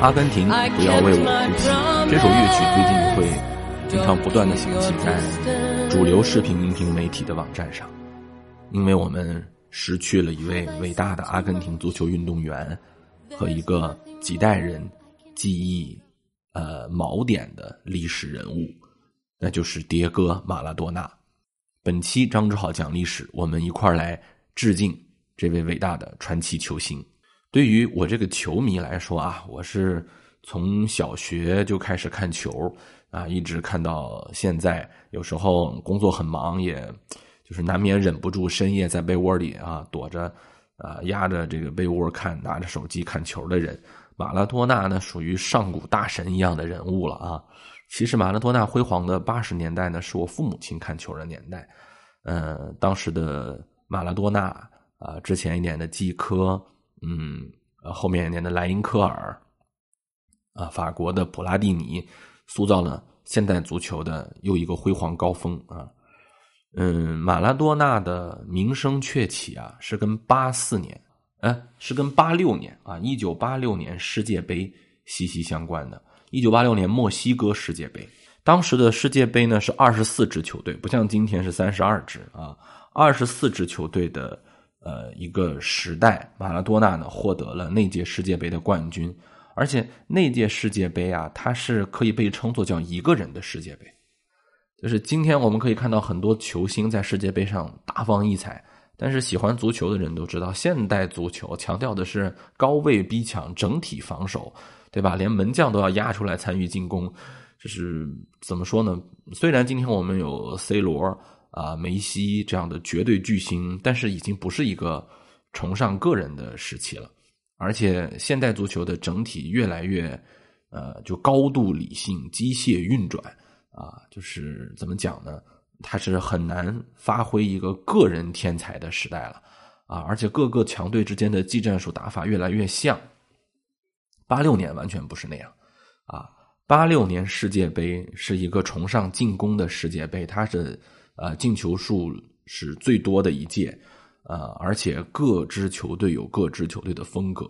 阿根廷，不要为我哭泣。这首乐曲最近会经常不断的响起在主流视频音频媒体的网站上，因为我们失去了一位伟大的阿根廷足球运动员和一个几代人记忆呃锚点的历史人物，那就是迭戈马拉多纳。本期张志豪讲历史，我们一块儿来致敬这位伟大的传奇球星。对于我这个球迷来说啊，我是从小学就开始看球啊，一直看到现在。有时候工作很忙，也就是难免忍不住深夜在被窝里啊躲着啊压着这个被窝看，拿着手机看球的人。马拉多纳呢，属于上古大神一样的人物了啊。其实马拉多纳辉煌的八十年代呢，是我父母亲看球的年代。嗯，当时的马拉多纳啊，之前一年的基科。嗯，呃，后面一年的莱因科尔，啊，法国的普拉蒂尼，塑造了现代足球的又一个辉煌高峰啊。嗯，马拉多纳的名声鹊起啊，是跟八四年，哎，是跟八六年啊，一九八六年世界杯息息相关的。一九八六年墨西哥世界杯，当时的世界杯呢是二十四支球队，不像今天是三十二支啊，二十四支球队的。呃，一个时代，马拉多纳呢获得了那届世界杯的冠军，而且那届世界杯啊，它是可以被称作叫一个人的世界杯。就是今天我们可以看到很多球星在世界杯上大放异彩，但是喜欢足球的人都知道，现代足球强调的是高位逼抢、整体防守，对吧？连门将都要压出来参与进攻，就是怎么说呢？虽然今天我们有 C 罗。啊，梅西这样的绝对巨星，但是已经不是一个崇尚个人的时期了。而且现代足球的整体越来越，呃，就高度理性、机械运转啊，就是怎么讲呢？他是很难发挥一个个人天才的时代了啊！而且各个强队之间的技战术打法越来越像。八六年完全不是那样啊！八六年世界杯是一个崇尚进攻的世界杯，它是。呃，进球数是最多的一届，呃，而且各支球队有各支球队的风格。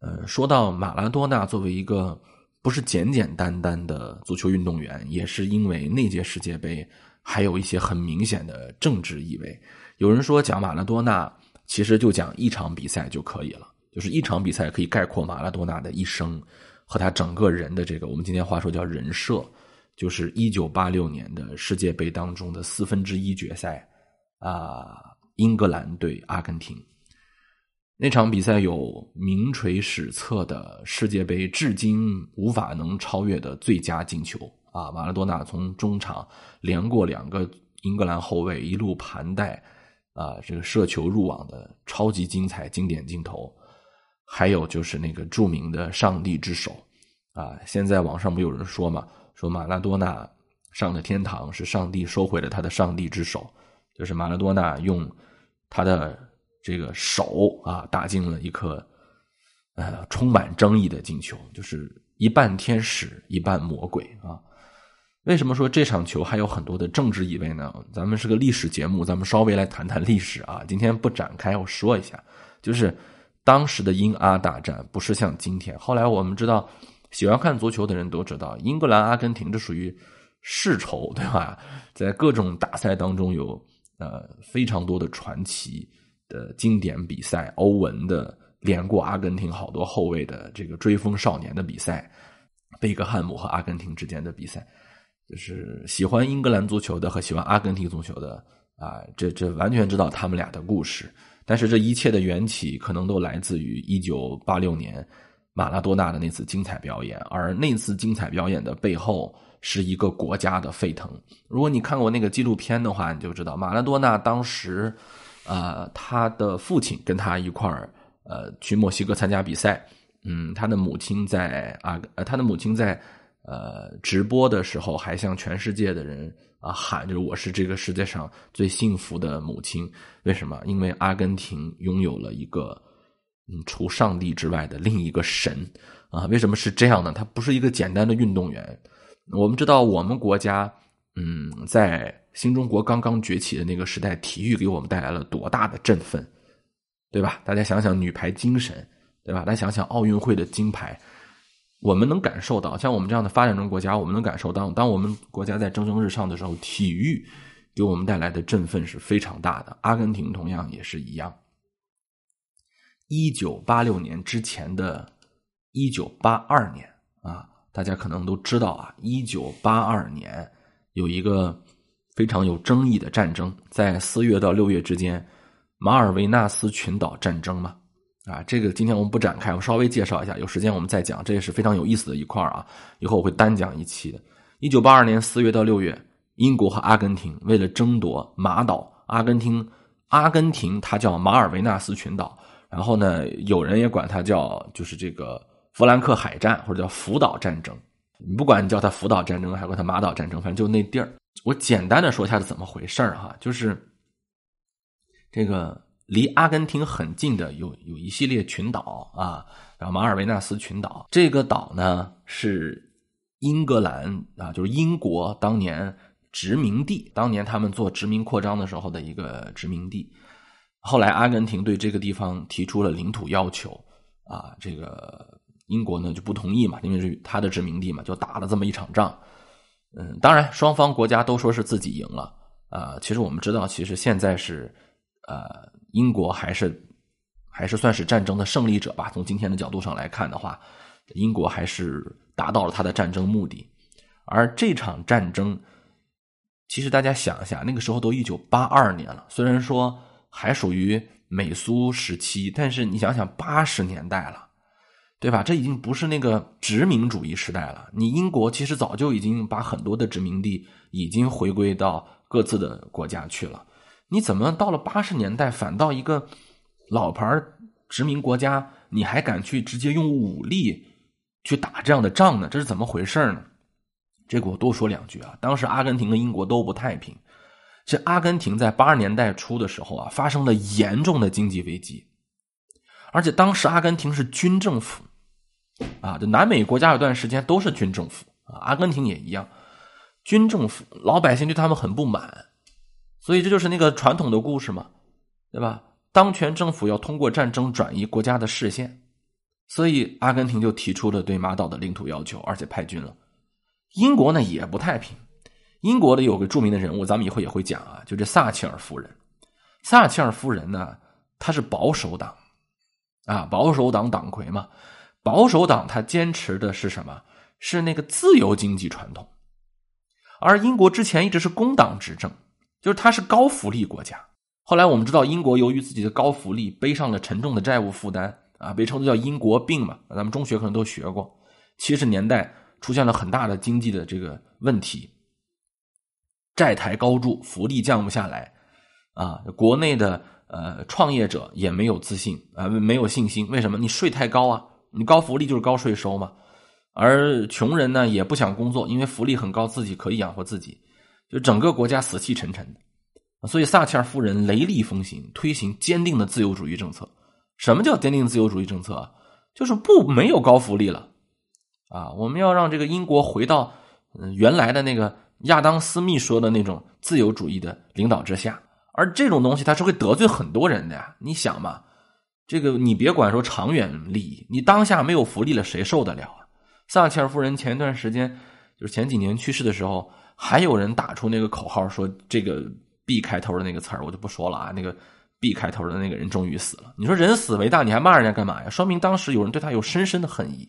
呃，说到马拉多纳作为一个不是简简单单的足球运动员，也是因为那届世界杯还有一些很明显的政治意味。有人说讲马拉多纳，其实就讲一场比赛就可以了，就是一场比赛可以概括马拉多纳的一生和他整个人的这个我们今天话说叫人设。就是一九八六年的世界杯当中的四分之一决赛，啊，英格兰对阿根廷那场比赛有名垂史册的世界杯至今无法能超越的最佳进球啊！马拉多纳从中场连过两个英格兰后卫，一路盘带啊，这个射球入网的超级精彩经典镜头，还有就是那个著名的上帝之手啊！现在网上不有人说嘛？说马拉多纳上了天堂，是上帝收回了他的上帝之手，就是马拉多纳用他的这个手啊打进了一颗呃充满争议的进球，就是一半天使一半魔鬼啊。为什么说这场球还有很多的政治意味呢？咱们是个历史节目，咱们稍微来谈谈历史啊。今天不展开，我说一下，就是当时的英阿大战不是像今天，后来我们知道。喜欢看足球的人都知道，英格兰、阿根廷这属于世仇，对吧？在各种大赛当中有呃非常多的传奇的经典比赛，欧文的连过阿根廷好多后卫的这个追风少年的比赛，贝克汉姆和阿根廷之间的比赛，就是喜欢英格兰足球的和喜欢阿根廷足球的啊，这这完全知道他们俩的故事。但是这一切的缘起可能都来自于一九八六年。马拉多纳的那次精彩表演，而那次精彩表演的背后是一个国家的沸腾。如果你看过那个纪录片的话，你就知道马拉多纳当时，呃，他的父亲跟他一块儿，呃，去墨西哥参加比赛。嗯，他的母亲在啊，呃，他的母亲在呃直播的时候还向全世界的人啊喊，就是我是这个世界上最幸福的母亲。为什么？因为阿根廷拥有了一个。嗯，除上帝之外的另一个神啊。为什么是这样呢？他不是一个简单的运动员。我们知道，我们国家，嗯，在新中国刚刚崛起的那个时代，体育给我们带来了多大的振奋，对吧？大家想想女排精神，对吧？大家想想奥运会的金牌，我们能感受到，像我们这样的发展中国家，我们能感受到，当我们国家在蒸蒸日上的时候，体育给我们带来的振奋是非常大的。阿根廷同样也是一样。一九八六年之前的，一九八二年啊。大家可能都知道啊，一九八二年有一个非常有争议的战争，在四月到六月之间，马尔维纳斯群岛战争嘛。啊，这个今天我们不展开，我稍微介绍一下，有时间我们再讲，这也是非常有意思的一块啊。以后我会单讲一期的。一九八二年四月到六月，英国和阿根廷为了争夺马岛，阿根廷阿根廷它叫马尔维纳斯群岛，然后呢，有人也管它叫就是这个。弗兰克海战或者叫福岛战争，你不管你叫它福岛战争还是叫它马岛战争，反正就那地儿。我简单的说一下是怎么回事哈，就是这个离阿根廷很近的有有一系列群岛啊，然后马尔维纳斯群岛这个岛呢是英格兰啊，就是英国当年殖民地，当年他们做殖民扩张的时候的一个殖民地。后来阿根廷对这个地方提出了领土要求啊，这个。英国呢就不同意嘛，因为是他的殖民地嘛，就打了这么一场仗。嗯，当然双方国家都说是自己赢了啊。其实我们知道，其实现在是呃英国还是还是算是战争的胜利者吧。从今天的角度上来看的话，英国还是达到了他的战争目的。而这场战争，其实大家想一下，那个时候都一九八二年了，虽然说还属于美苏时期，但是你想想八十年代了。对吧？这已经不是那个殖民主义时代了。你英国其实早就已经把很多的殖民地已经回归到各自的国家去了。你怎么到了八十年代，反倒一个老牌殖民国家，你还敢去直接用武力去打这样的仗呢？这是怎么回事呢？这个我多说两句啊。当时阿根廷跟英国都不太平。这阿根廷在八十年代初的时候啊，发生了严重的经济危机，而且当时阿根廷是军政府。啊，这南美国家有段时间都是军政府啊，阿根廷也一样，军政府老百姓对他们很不满，所以这就是那个传统的故事嘛，对吧？当权政府要通过战争转移国家的视线，所以阿根廷就提出了对马岛的领土要求，而且派军了。英国呢也不太平，英国的有个著名的人物，咱们以后也会讲啊，就这撒切尔夫人。撒切尔夫人呢，她是保守党啊，保守党党魁嘛。保守党他坚持的是什么？是那个自由经济传统，而英国之前一直是工党执政，就是它是高福利国家。后来我们知道，英国由于自己的高福利，背上了沉重的债务负担啊，被称作叫“英国病”嘛。咱们中学可能都学过。七十年代出现了很大的经济的这个问题，债台高筑，福利降不下来啊。国内的呃创业者也没有自信啊，没有信心。为什么？你税太高啊。你高福利就是高税收嘛，而穷人呢也不想工作，因为福利很高，自己可以养活自己，就整个国家死气沉沉的。所以撒切尔夫人雷厉风行，推行坚定的自由主义政策。什么叫坚定自由主义政策啊？就是不没有高福利了啊！我们要让这个英国回到原来的那个亚当斯密说的那种自由主义的领导之下。而这种东西它是会得罪很多人的呀，你想嘛。这个你别管说长远利益，你当下没有福利了，谁受得了啊？撒切尔夫人前一段时间，就是前几年去世的时候，还有人打出那个口号，说这个 B 开头的那个词儿，我就不说了啊。那个 B 开头的那个人终于死了。你说人死为大，你还骂人家干嘛呀？说明当时有人对他有深深的恨意。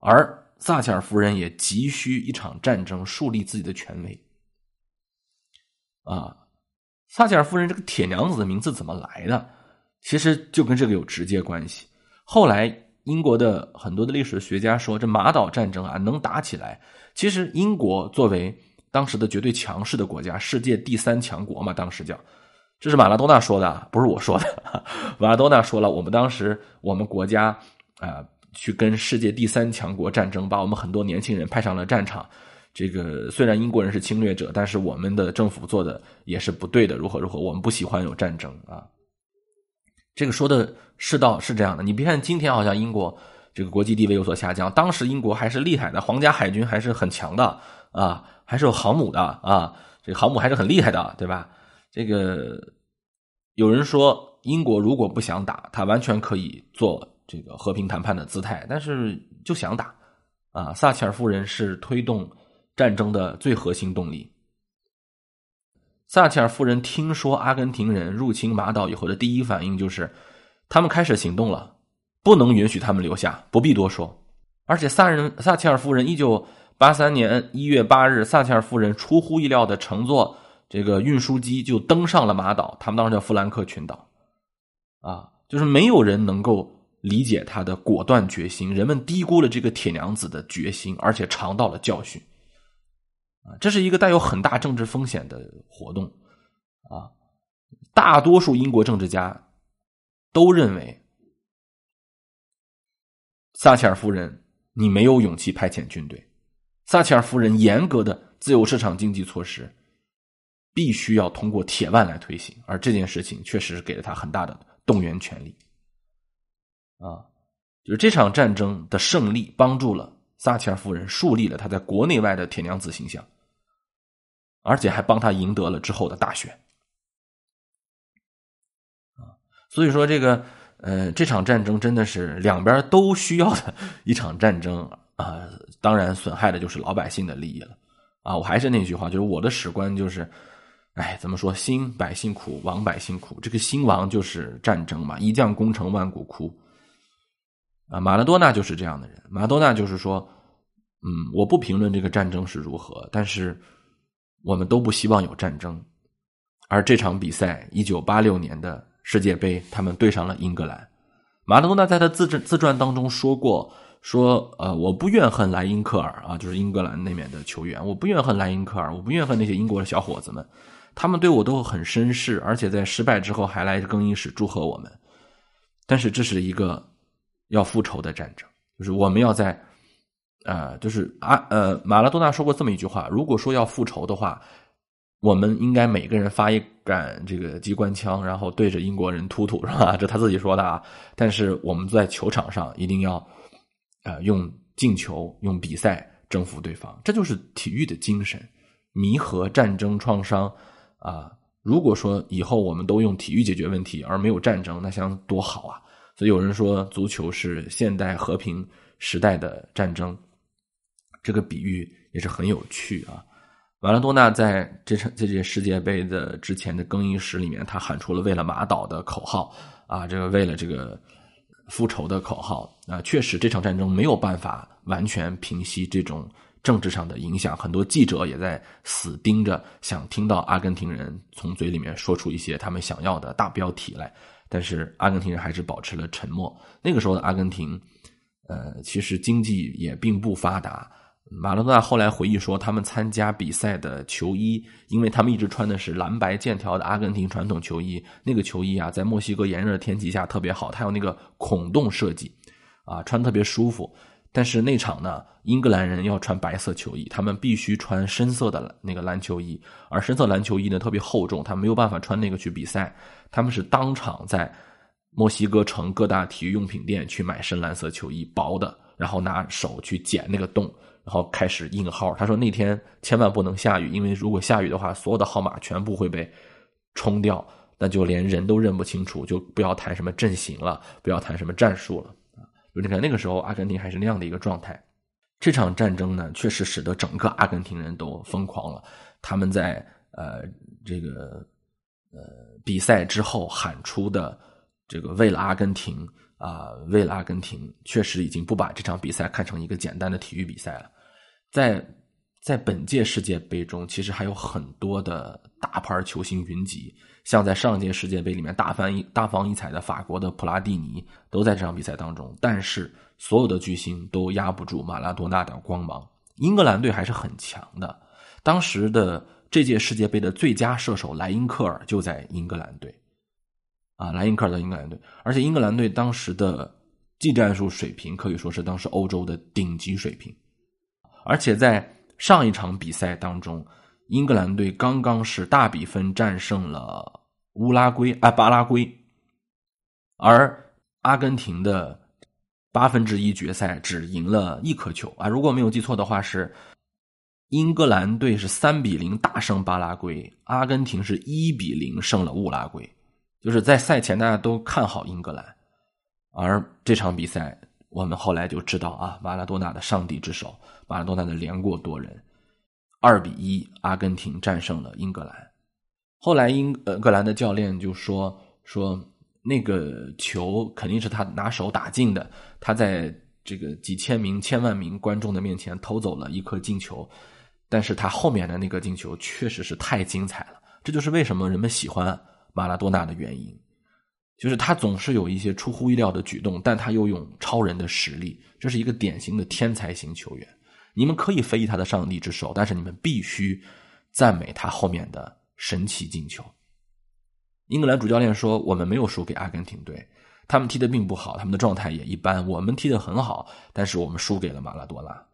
而撒切尔夫人也急需一场战争树立自己的权威。啊，撒切尔夫人这个铁娘子的名字怎么来的？其实就跟这个有直接关系。后来英国的很多的历史学家说，这马岛战争啊能打起来。其实英国作为当时的绝对强势的国家，世界第三强国嘛，当时叫，这是马拉多纳说的，不是我说的。马拉多纳说了，我们当时我们国家啊去跟世界第三强国战争，把我们很多年轻人派上了战场。这个虽然英国人是侵略者，但是我们的政府做的也是不对的，如何如何，我们不喜欢有战争啊。这个说的是道是这样的。你别看今天好像英国这个国际地位有所下降，当时英国还是厉害的，皇家海军还是很强的啊，还是有航母的啊，这航母还是很厉害的，对吧？这个有人说，英国如果不想打，他完全可以做这个和平谈判的姿态，但是就想打啊。撒切尔夫人是推动战争的最核心动力。撒切尔夫人听说阿根廷人入侵马岛以后的第一反应就是，他们开始行动了，不能允许他们留下。不必多说，而且撒人撒切尔夫人一九八三年一月八日，撒切尔夫人出乎意料的乘坐这个运输机就登上了马岛，他们当时叫弗兰克群岛，啊，就是没有人能够理解他的果断决心，人们低估了这个铁娘子的决心，而且尝到了教训。啊，这是一个带有很大政治风险的活动，啊，大多数英国政治家都认为，撒切尔夫人你没有勇气派遣军队，撒切尔夫人严格的自由市场经济措施必须要通过铁腕来推行，而这件事情确实是给了他很大的动员权力，啊，就是这场战争的胜利帮助了。撒切尔夫人树立了她在国内外的铁娘子形象，而且还帮他赢得了之后的大选。所以说这个呃，这场战争真的是两边都需要的一场战争啊。当然，损害的就是老百姓的利益了。啊，我还是那句话，就是我的史观就是，哎，怎么说？兴百姓苦，亡百姓苦。这个兴亡就是战争嘛，一将功成万骨枯。啊，马拉多纳就是这样的人。马拉多纳就是说，嗯，我不评论这个战争是如何，但是我们都不希望有战争。而这场比赛，一九八六年的世界杯，他们对上了英格兰。马拉多纳在他自自传当中说过，说，呃，我不怨恨莱因克尔啊，就是英格兰那边的球员，我不怨恨莱因克尔，我不怨恨那些英国的小伙子们，他们对我都很绅士，而且在失败之后还来更衣室祝贺我们。但是这是一个。要复仇的战争，就是我们要在，呃，就是啊，呃，马拉多纳说过这么一句话：如果说要复仇的话，我们应该每个人发一杆这个机关枪，然后对着英国人突突，是吧？这他自己说的啊。但是我们在球场上一定要，呃，用进球、用比赛征服对方，这就是体育的精神，弥合战争创伤啊。如果说以后我们都用体育解决问题，而没有战争，那想多好啊！所以有人说，足球是现代和平时代的战争，这个比喻也是很有趣啊。马拉多纳在这场这届世界杯的之前的更衣室里面，他喊出了“为了马岛”的口号啊，这个为了这个复仇的口号啊。确实，这场战争没有办法完全平息这种政治上的影响，很多记者也在死盯着，想听到阿根廷人从嘴里面说出一些他们想要的大标题来。但是阿根廷人还是保持了沉默。那个时候的阿根廷，呃，其实经济也并不发达。马拉多纳后来回忆说，他们参加比赛的球衣，因为他们一直穿的是蓝白剑条的阿根廷传统球衣，那个球衣啊，在墨西哥炎热的天气下特别好，它有那个孔洞设计，啊，穿特别舒服。但是那场呢，英格兰人要穿白色球衣，他们必须穿深色的那个篮球衣，而深色篮球衣呢特别厚重，他没有办法穿那个去比赛。他们是当场在墨西哥城各大体育用品店去买深蓝色球衣，薄的，然后拿手去剪那个洞，然后开始印号。他说那天千万不能下雨，因为如果下雨的话，所有的号码全部会被冲掉，那就连人都认不清楚，就不要谈什么阵型了，不要谈什么战术了。你看，那个时候阿根廷还是那样的一个状态。这场战争呢，确实使得整个阿根廷人都疯狂了。他们在呃这个呃比赛之后喊出的这个“为了阿根廷啊，为了阿根廷”，确实已经不把这场比赛看成一个简单的体育比赛了。在在本届世界杯中，其实还有很多的大牌球星云集。像在上届世界杯里面大放异大放异彩的法国的普拉蒂尼都在这场比赛当中，但是所有的巨星都压不住马拉多纳的光芒。英格兰队还是很强的，当时的这届世界杯的最佳射手莱因克尔就在英格兰队，啊，莱因克尔的英格兰队，而且英格兰队当时的技战术水平可以说是当时欧洲的顶级水平，而且在上一场比赛当中。英格兰队刚刚是大比分战胜了乌拉圭啊巴拉圭，而阿根廷的八分之一决赛只赢了一颗球啊！如果没有记错的话，是英格兰队是三比零大胜巴拉圭，阿根廷是一比零胜了乌拉圭。就是在赛前大家都看好英格兰，而这场比赛我们后来就知道啊，马拉多纳的上帝之手，马拉多纳的连过多人，二比一，阿根廷战胜了英格兰。后来英格兰的教练就说说那个球肯定是他拿手打进的，他在这个几千名、千万名观众的面前偷走了一颗进球，但是他后面的那个进球确实是太精彩了，这就是为什么人们喜欢马拉多纳的原因，就是他总是有一些出乎意料的举动，但他又用超人的实力，这是一个典型的天才型球员。你们可以非议他的上帝之手，但是你们必须赞美他后面的。神奇进球！英格兰主教练说：“我们没有输给阿根廷队，他们踢的并不好，他们的状态也一般。我们踢的很好，但是我们输给了马拉多纳。”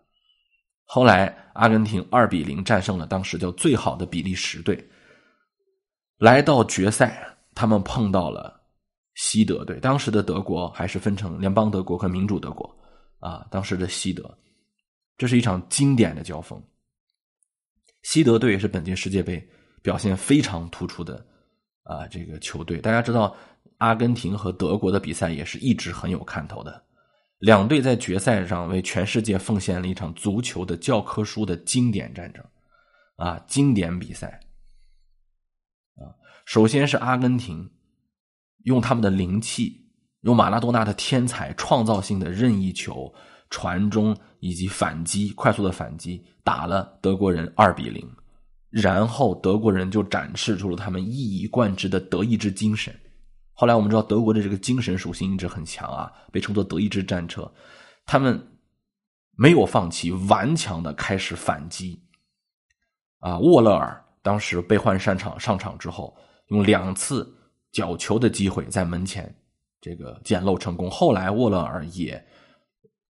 后来，阿根廷二比零战胜了当时叫最好的比利时队。来到决赛，他们碰到了西德队。当时的德国还是分成联邦德国和民主德国啊。当时的西德，这是一场经典的交锋。西德队也是本届世界杯。表现非常突出的啊，这个球队大家知道，阿根廷和德国的比赛也是一直很有看头的。两队在决赛上为全世界奉献了一场足球的教科书的经典战争啊，经典比赛。首先是阿根廷用他们的灵气，用马拉多纳的天才创造性的任意球传中以及反击，快速的反击，打了德国人二比零。然后德国人就展示出了他们一以贯之的德意志精神。后来我们知道德国的这个精神属性一直很强啊，被称作德意志战车。他们没有放弃，顽强的开始反击。啊，沃勒尔当时被换上场上场之后，用两次角球的机会在门前这个捡漏成功。后来沃勒尔也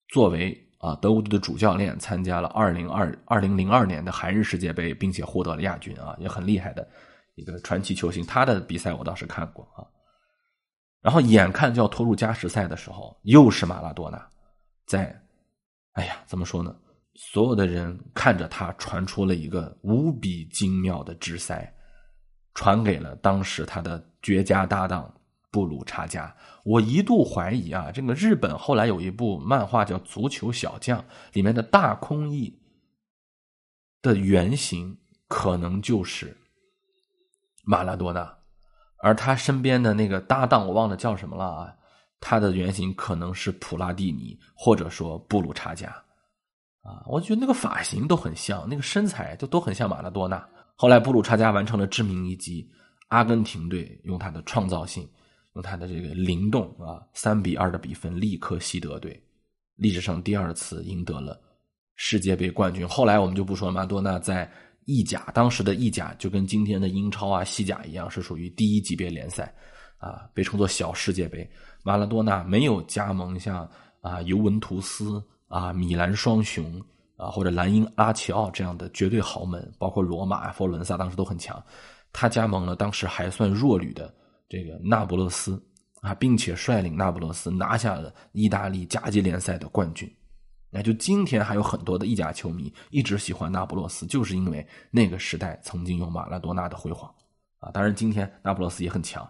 作为。啊，德国队的主教练参加了二零二二零零二年的韩日世界杯，并且获得了亚军啊，也很厉害的一个传奇球星。他的比赛我倒是看过啊。然后眼看就要拖入加时赛的时候，又是马拉多纳在，哎呀，怎么说呢？所有的人看着他传出了一个无比精妙的直塞，传给了当时他的绝佳搭档。布鲁查加，我一度怀疑啊，这个日本后来有一部漫画叫《足球小将》，里面的大空翼的原型可能就是马拉多纳，而他身边的那个搭档我忘了叫什么了啊，他的原型可能是普拉蒂尼或者说布鲁查加啊，我觉得那个发型都很像，那个身材就都很像马拉多纳。后来布鲁查加完成了致命一击，阿根廷队用他的创造性。用他的这个灵动啊，三比二的比分力克西德队，历史上第二次赢得了世界杯冠军。后来我们就不说马拉多纳在意甲，当时的意甲就跟今天的英超啊、西甲一样，是属于第一级别联赛啊，被称作小世界杯。马拉多纳没有加盟像啊尤文图斯啊、米兰双雄啊或者莱茵拉齐奥这样的绝对豪门，包括罗马、佛罗伦萨当时都很强，他加盟了当时还算弱旅的。这个那不勒斯啊，并且率领那不勒斯拿下了意大利甲级联赛的冠军。那就今天还有很多的意甲球迷一直喜欢那不勒斯，就是因为那个时代曾经有马拉多纳的辉煌啊。当然，今天那不勒斯也很强，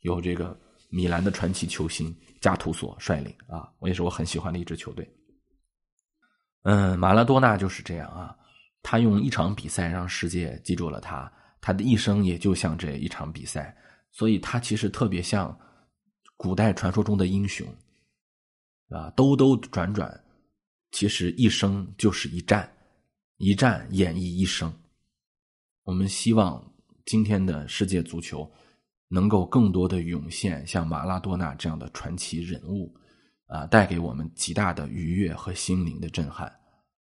有这个米兰的传奇球星加图索率领啊，我也是我很喜欢的一支球队。嗯，马拉多纳就是这样啊，他用一场比赛让世界记住了他，他的一生也就像这一场比赛。所以他其实特别像古代传说中的英雄，啊，兜兜转转，其实一生就是一战，一战演绎一生。我们希望今天的世界足球能够更多的涌现像马拉多纳这样的传奇人物，啊，带给我们极大的愉悦和心灵的震撼。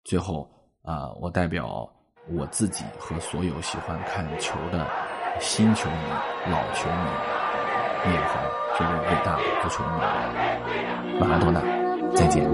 最后啊，我代表我自己和所有喜欢看球的。新球迷、老球迷，缅怀这位伟大的足球迷马拉多纳，再见。